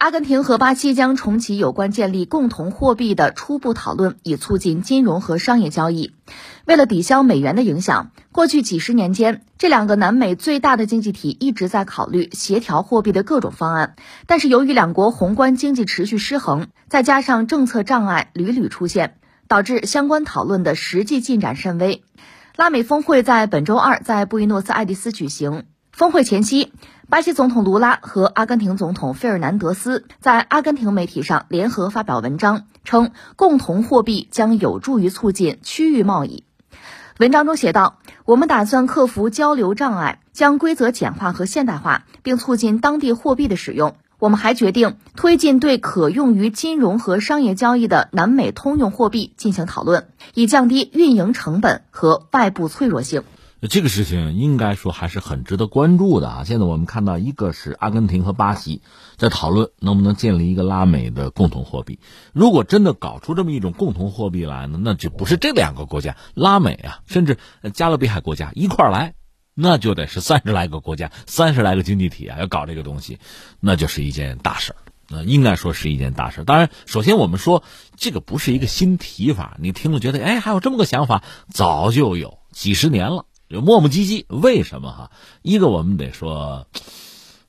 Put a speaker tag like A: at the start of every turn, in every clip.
A: 阿根廷和巴西将重启有关建立共同货币的初步讨论，以促进金融和商业交易。为了抵消美元的影响，过去几十年间，这两个南美最大的经济体一直在考虑协调货币的各种方案。但是，由于两国宏观经济持续失衡，再加上政策障碍屡屡出现，导致相关讨论的实际进展甚微。拉美峰会在本周二在布宜诺斯艾利斯举行。峰会前夕，巴西总统卢拉和阿根廷总统费尔南德斯在阿根廷媒体上联合发表文章，称共同货币将有助于促进区域贸易。文章中写道：“我们打算克服交流障碍，将规则简化和现代化，并促进当地货币的使用。我们还决定推进对可用于金融和商业交易的南美通用货币进行讨论，以降低运营成本和外部脆弱性。”
B: 这个事情应该说还是很值得关注的啊！现在我们看到，一个是阿根廷和巴西在讨论能不能建立一个拉美的共同货币。如果真的搞出这么一种共同货币来呢，那就不是这两个国家拉美啊，甚至加勒比海国家一块来，那就得是三十来个国家、三十来个经济体啊，要搞这个东西，那就是一件大事儿。那应该说是一件大事。当然，首先我们说这个不是一个新提法，你听了觉得哎，还有这么个想法，早就有几十年了。就磨磨唧唧，为什么哈？一个我们得说，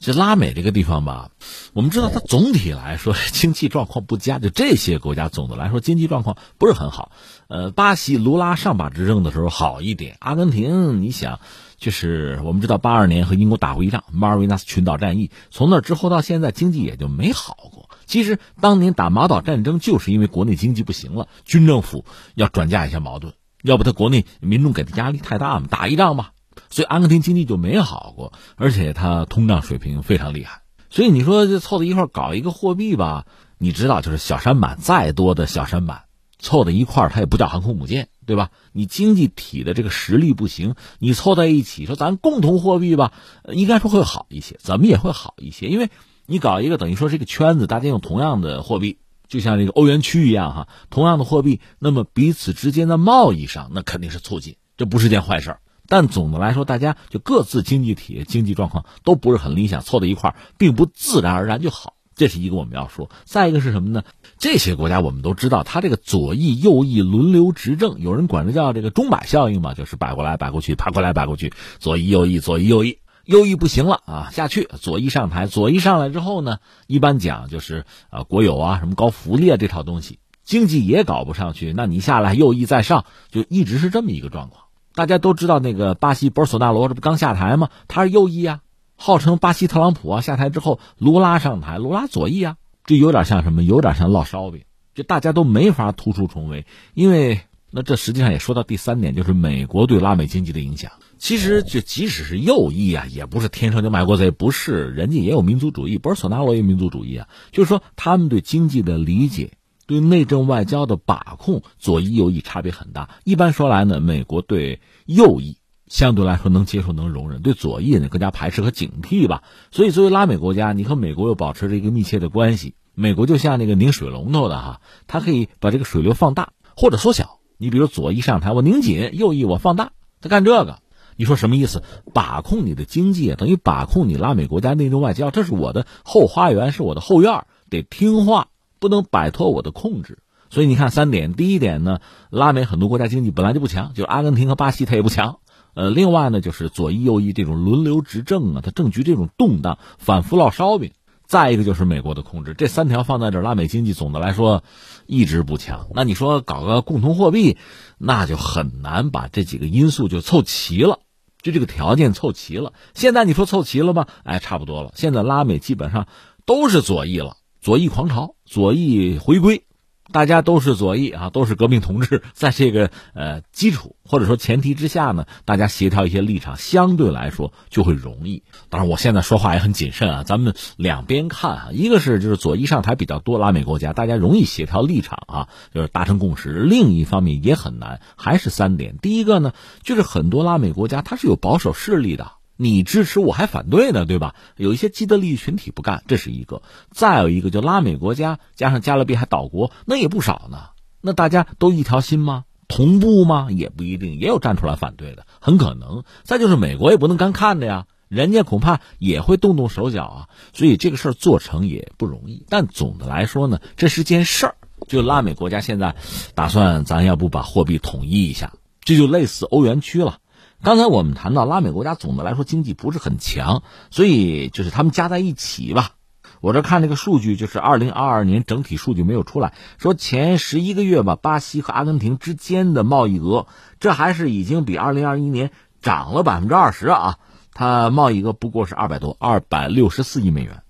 B: 这拉美这个地方吧，我们知道它总体来说经济状况不佳，就这些国家总的来说经济状况不是很好。呃，巴西卢拉上把执政的时候好一点，阿根廷你想，就是我们知道八二年和英国打过一仗马尔维纳斯群岛战役，从那之后到现在经济也就没好过。其实当年打马岛战争就是因为国内经济不行了，军政府要转嫁一下矛盾。要不他国内民众给的压力太大嘛，打一仗嘛，所以阿根廷经济就没好过，而且它通胀水平非常厉害。所以你说就凑在一块搞一个货币吧，你知道就是小舢板，再多的小舢板凑在一块它也不叫航空母舰，对吧？你经济体的这个实力不行，你凑在一起说咱共同货币吧，应该说会好一些，怎么也会好一些，因为你搞一个等于说是一个圈子，大家用同样的货币。就像这个欧元区一样哈，同样的货币，那么彼此之间的贸易上那肯定是促进，这不是件坏事但总的来说，大家就各自经济体经济状况都不是很理想，凑在一块儿，并不自然而然就好。这是一个我们要说。再一个是什么呢？这些国家我们都知道，它这个左翼右翼轮流执政，有人管这叫这个钟摆效应嘛，就是摆过来摆过去，爬过来摆过去，左翼右翼左翼右翼。右翼不行了啊，下去左翼上台，左翼上来之后呢，一般讲就是啊国有啊什么高福利啊这套东西，经济也搞不上去，那你下来右翼再上，就一直是这么一个状况。大家都知道那个巴西博尔索纳罗这不刚下台吗？他是右翼啊，号称巴西特朗普啊，下台之后卢拉上台，卢拉左翼啊，这有点像什么？有点像烙烧饼，就大家都没法突出重围，因为那这实际上也说到第三点，就是美国对拉美经济的影响。其实，就即使是右翼啊，也不是天生就卖国贼，不是，人家也有民族主义，不是索纳罗也民族主义啊。就是说，他们对经济的理解，对内政外交的把控，左翼右翼差别很大。一般说来呢，美国对右翼相对来说能接受、能容忍，对左翼呢更加排斥和警惕吧。所以，作为拉美国家，你和美国又保持着一个密切的关系。美国就像那个拧水龙头的哈，它可以把这个水流放大或者缩小。你比如左翼上台，我拧紧；右翼我放大，他干这个。你说什么意思？把控你的经济，等于把控你拉美国家内政外交，这是我的后花园，是我的后院，得听话，不能摆脱我的控制。所以你看三点，第一点呢，拉美很多国家经济本来就不强，就阿根廷和巴西它也不强。呃，另外呢，就是左翼右翼这种轮流执政啊，它政局这种动荡，反复烙烧饼。再一个就是美国的控制，这三条放在这儿，拉美经济总的来说一直不强。那你说搞个共同货币，那就很难把这几个因素就凑齐了。就这个条件凑齐了，现在你说凑齐了吗？哎，差不多了。现在拉美基本上都是左翼了，左翼狂潮，左翼回归。大家都是左翼啊，都是革命同志，在这个呃基础或者说前提之下呢，大家协调一些立场，相对来说就会容易。当然，我现在说话也很谨慎啊，咱们两边看啊，一个是就是左翼上台比较多，拉美国家大家容易协调立场啊，就是达成共识；另一方面也很难，还是三点。第一个呢，就是很多拉美国家它是有保守势力的。你支持我还反对呢，对吧？有一些既得利益群体不干，这是一个；再有一个，就拉美国家加上加勒比海岛国，那也不少呢。那大家都一条心吗？同步吗？也不一定，也有站出来反对的，很可能。再就是美国也不能干看着呀。人家恐怕也会动动手脚啊。所以这个事儿做成也不容易。但总的来说呢，这是件事儿。就拉美国家现在打算，咱要不把货币统一一下，这就类似欧元区了。刚才我们谈到拉美国家总的来说经济不是很强，所以就是他们加在一起吧。我这看这个数据，就是二零二二年整体数据没有出来，说前十一个月吧，巴西和阿根廷之间的贸易额，这还是已经比二零二一年涨了百分之二十啊。它贸易额不过是二百多，二百六十四亿美元，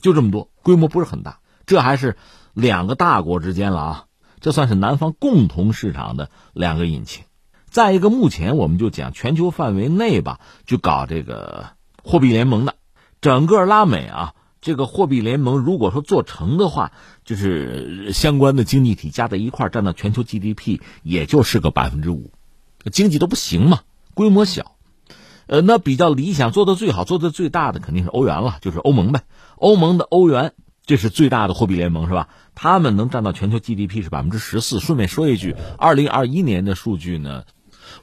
B: 就这么多，规模不是很大。这还是。两个大国之间了啊，这算是南方共同市场的两个引擎。再一个，目前我们就讲全球范围内吧，就搞这个货币联盟的，整个拉美啊，这个货币联盟如果说做成的话，就是相关的经济体加在一块占到全球 GDP 也就是个百分之五，经济都不行嘛，规模小。呃，那比较理想，做的最好、做的最大的肯定是欧元了，就是欧盟呗。欧盟的欧元。这是最大的货币联盟，是吧？他们能占到全球 GDP 是百分之十四。顺便说一句，二零二一年的数据呢，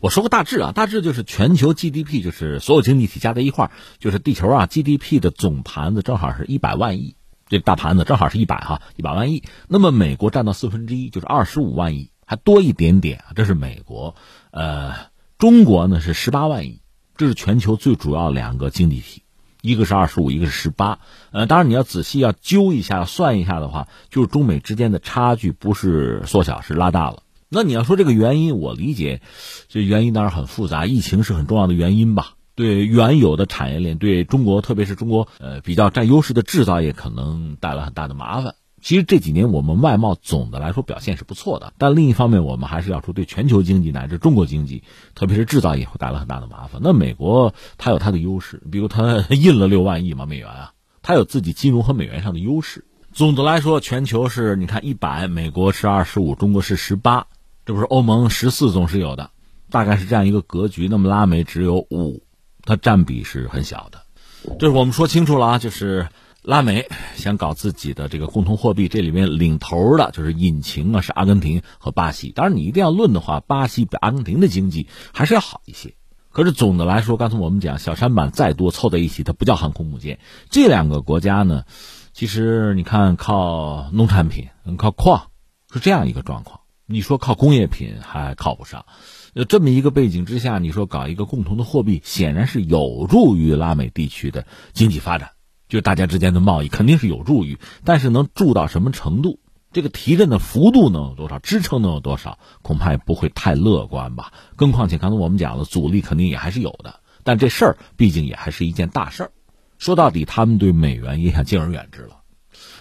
B: 我说个大致啊，大致就是全球 GDP 就是所有经济体加在一块儿，就是地球啊 GDP 的总盘子正好是一百万亿，这大盘子正好是一百哈，一百万亿。那么美国占到四分之一，就是二十五万亿，还多一点点。这是美国，呃，中国呢是十八万亿，这是全球最主要两个经济体。一个是二十五，一个是十八，呃，当然你要仔细要揪一下、算一下的话，就是中美之间的差距不是缩小，是拉大了。那你要说这个原因，我理解，这原因当然很复杂，疫情是很重要的原因吧？对原有的产业链，对中国，特别是中国呃比较占优势的制造业，可能带来很大的麻烦。其实这几年我们外贸总的来说表现是不错的，但另一方面我们还是要说对全球经济乃至中国经济，特别是制造业会带来很大的麻烦。那美国它有它的优势，比如它 印了六万亿嘛美元啊，它有自己金融和美元上的优势。总的来说，全球是你看一百，美国是二十五，中国是十八，这不是欧盟十四总是有的，大概是这样一个格局。那么拉美只有五，它占比是很小的。这是我们说清楚了啊，就是。拉美想搞自己的这个共同货币，这里面领头的就是引擎啊，是阿根廷和巴西。当然，你一定要论的话，巴西比阿根廷的经济还是要好一些。可是总的来说，刚才我们讲，小舢板再多凑在一起，它不叫航空母舰。这两个国家呢，其实你看，靠农产品，靠矿，是这样一个状况。你说靠工业品还靠不上。呃，这么一个背景之下，你说搞一个共同的货币，显然是有助于拉美地区的经济发展。就大家之间的贸易肯定是有助于，但是能助到什么程度？这个提振的幅度能有多少？支撑能有多少？恐怕也不会太乐观吧。更况且刚才我们讲了，阻力肯定也还是有的。但这事儿毕竟也还是一件大事儿。说到底，他们对美元也想敬而远之了。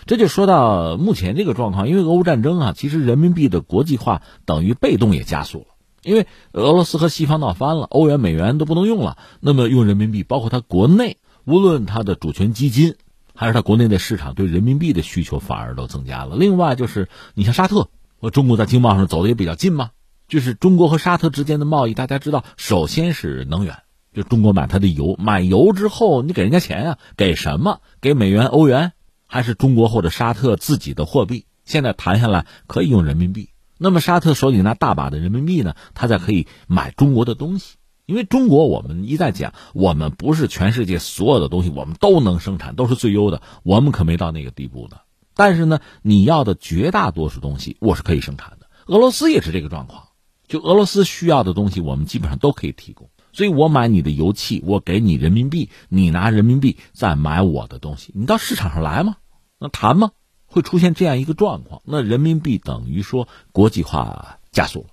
B: 这就说到目前这个状况，因为俄乌战争啊，其实人民币的国际化等于被动也加速了。因为俄罗斯和西方闹翻了，欧元、美元都不能用了，那么用人民币，包括它国内。无论它的主权基金，还是它国内的市场，对人民币的需求反而都增加了。另外就是，你像沙特和中国在经贸上走的也比较近嘛，就是中国和沙特之间的贸易，大家知道，首先是能源，就中国买它的油，买油之后你给人家钱啊，给什么？给美元、欧元，还是中国或者沙特自己的货币？现在谈下来可以用人民币，那么沙特手里拿大把的人民币呢，他才可以买中国的东西。因为中国，我们一再讲，我们不是全世界所有的东西我们都能生产，都是最优的，我们可没到那个地步的。但是呢，你要的绝大多数东西，我是可以生产的。俄罗斯也是这个状况，就俄罗斯需要的东西，我们基本上都可以提供。所以我买你的油气，我给你人民币，你拿人民币再买我的东西，你到市场上来吗？那谈吗？会出现这样一个状况，那人民币等于说国际化加速了。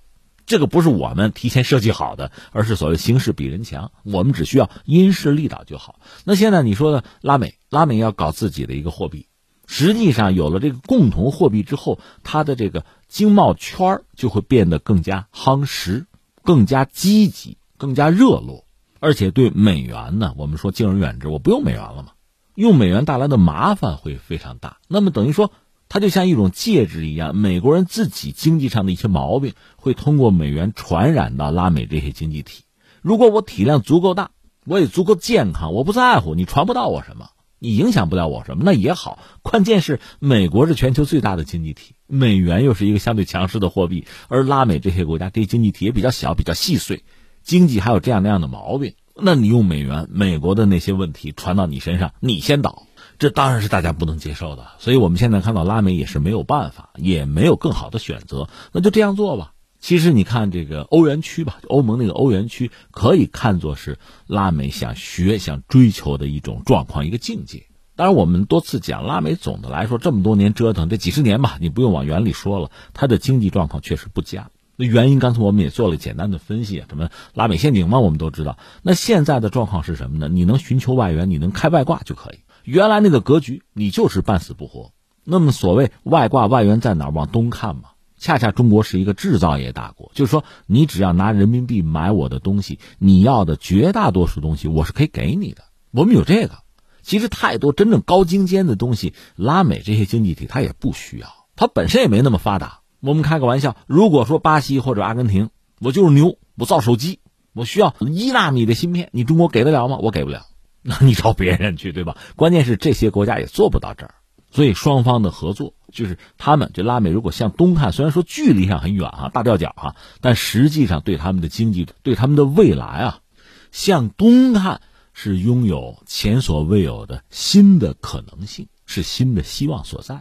B: 这个不是我们提前设计好的，而是所谓形势比人强，我们只需要因势利导就好。那现在你说的拉美，拉美要搞自己的一个货币，实际上有了这个共同货币之后，它的这个经贸圈就会变得更加夯实、更加积极、更加热络，而且对美元呢，我们说敬而远之，我不用美元了嘛，用美元带来的麻烦会非常大。那么等于说。它就像一种介质一样，美国人自己经济上的一些毛病会通过美元传染到拉美这些经济体。如果我体量足够大，我也足够健康，我不在乎你传不到我什么，你影响不了我什么，那也好。关键是美国是全球最大的经济体，美元又是一个相对强势的货币，而拉美这些国家这些经济体也比较小、比较细碎，经济还有这样那样的毛病，那你用美元，美国的那些问题传到你身上，你先倒，这当然是大家不能接受的。所以我们现在看到拉美也是没有办法，也没有更好的选择，那就这样做吧。其实你看这个欧元区吧，欧盟那个欧元区可以看作是拉美想学、想追求的一种状况、一个境界。当然，我们多次讲拉美，总的来说这么多年折腾，这几十年吧，你不用往远里说了，它的经济状况确实不佳。那原因刚才我们也做了简单的分析，什么拉美陷阱嘛，我们都知道。那现在的状况是什么呢？你能寻求外援，你能开外挂就可以。原来那个格局，你就是半死不活。那么所谓外挂外援在哪？往东看嘛，恰恰中国是一个制造业大国，就是说你只要拿人民币买我的东西，你要的绝大多数东西我是可以给你的。我们有这个。其实太多真正高精尖的东西，拉美这些经济体它也不需要，它本身也没那么发达。我们开个玩笑，如果说巴西或者阿根廷，我就是牛，我造手机，我需要一纳米的芯片，你中国给得了吗？我给不了，那你找别人去，对吧？关键是这些国家也做不到这儿，所以双方的合作就是他们这拉美如果向东看，虽然说距离上很远啊，大吊脚啊，但实际上对他们的经济、对他们的未来啊，向东看。是拥有前所未有的新的可能性，是新的希望所在。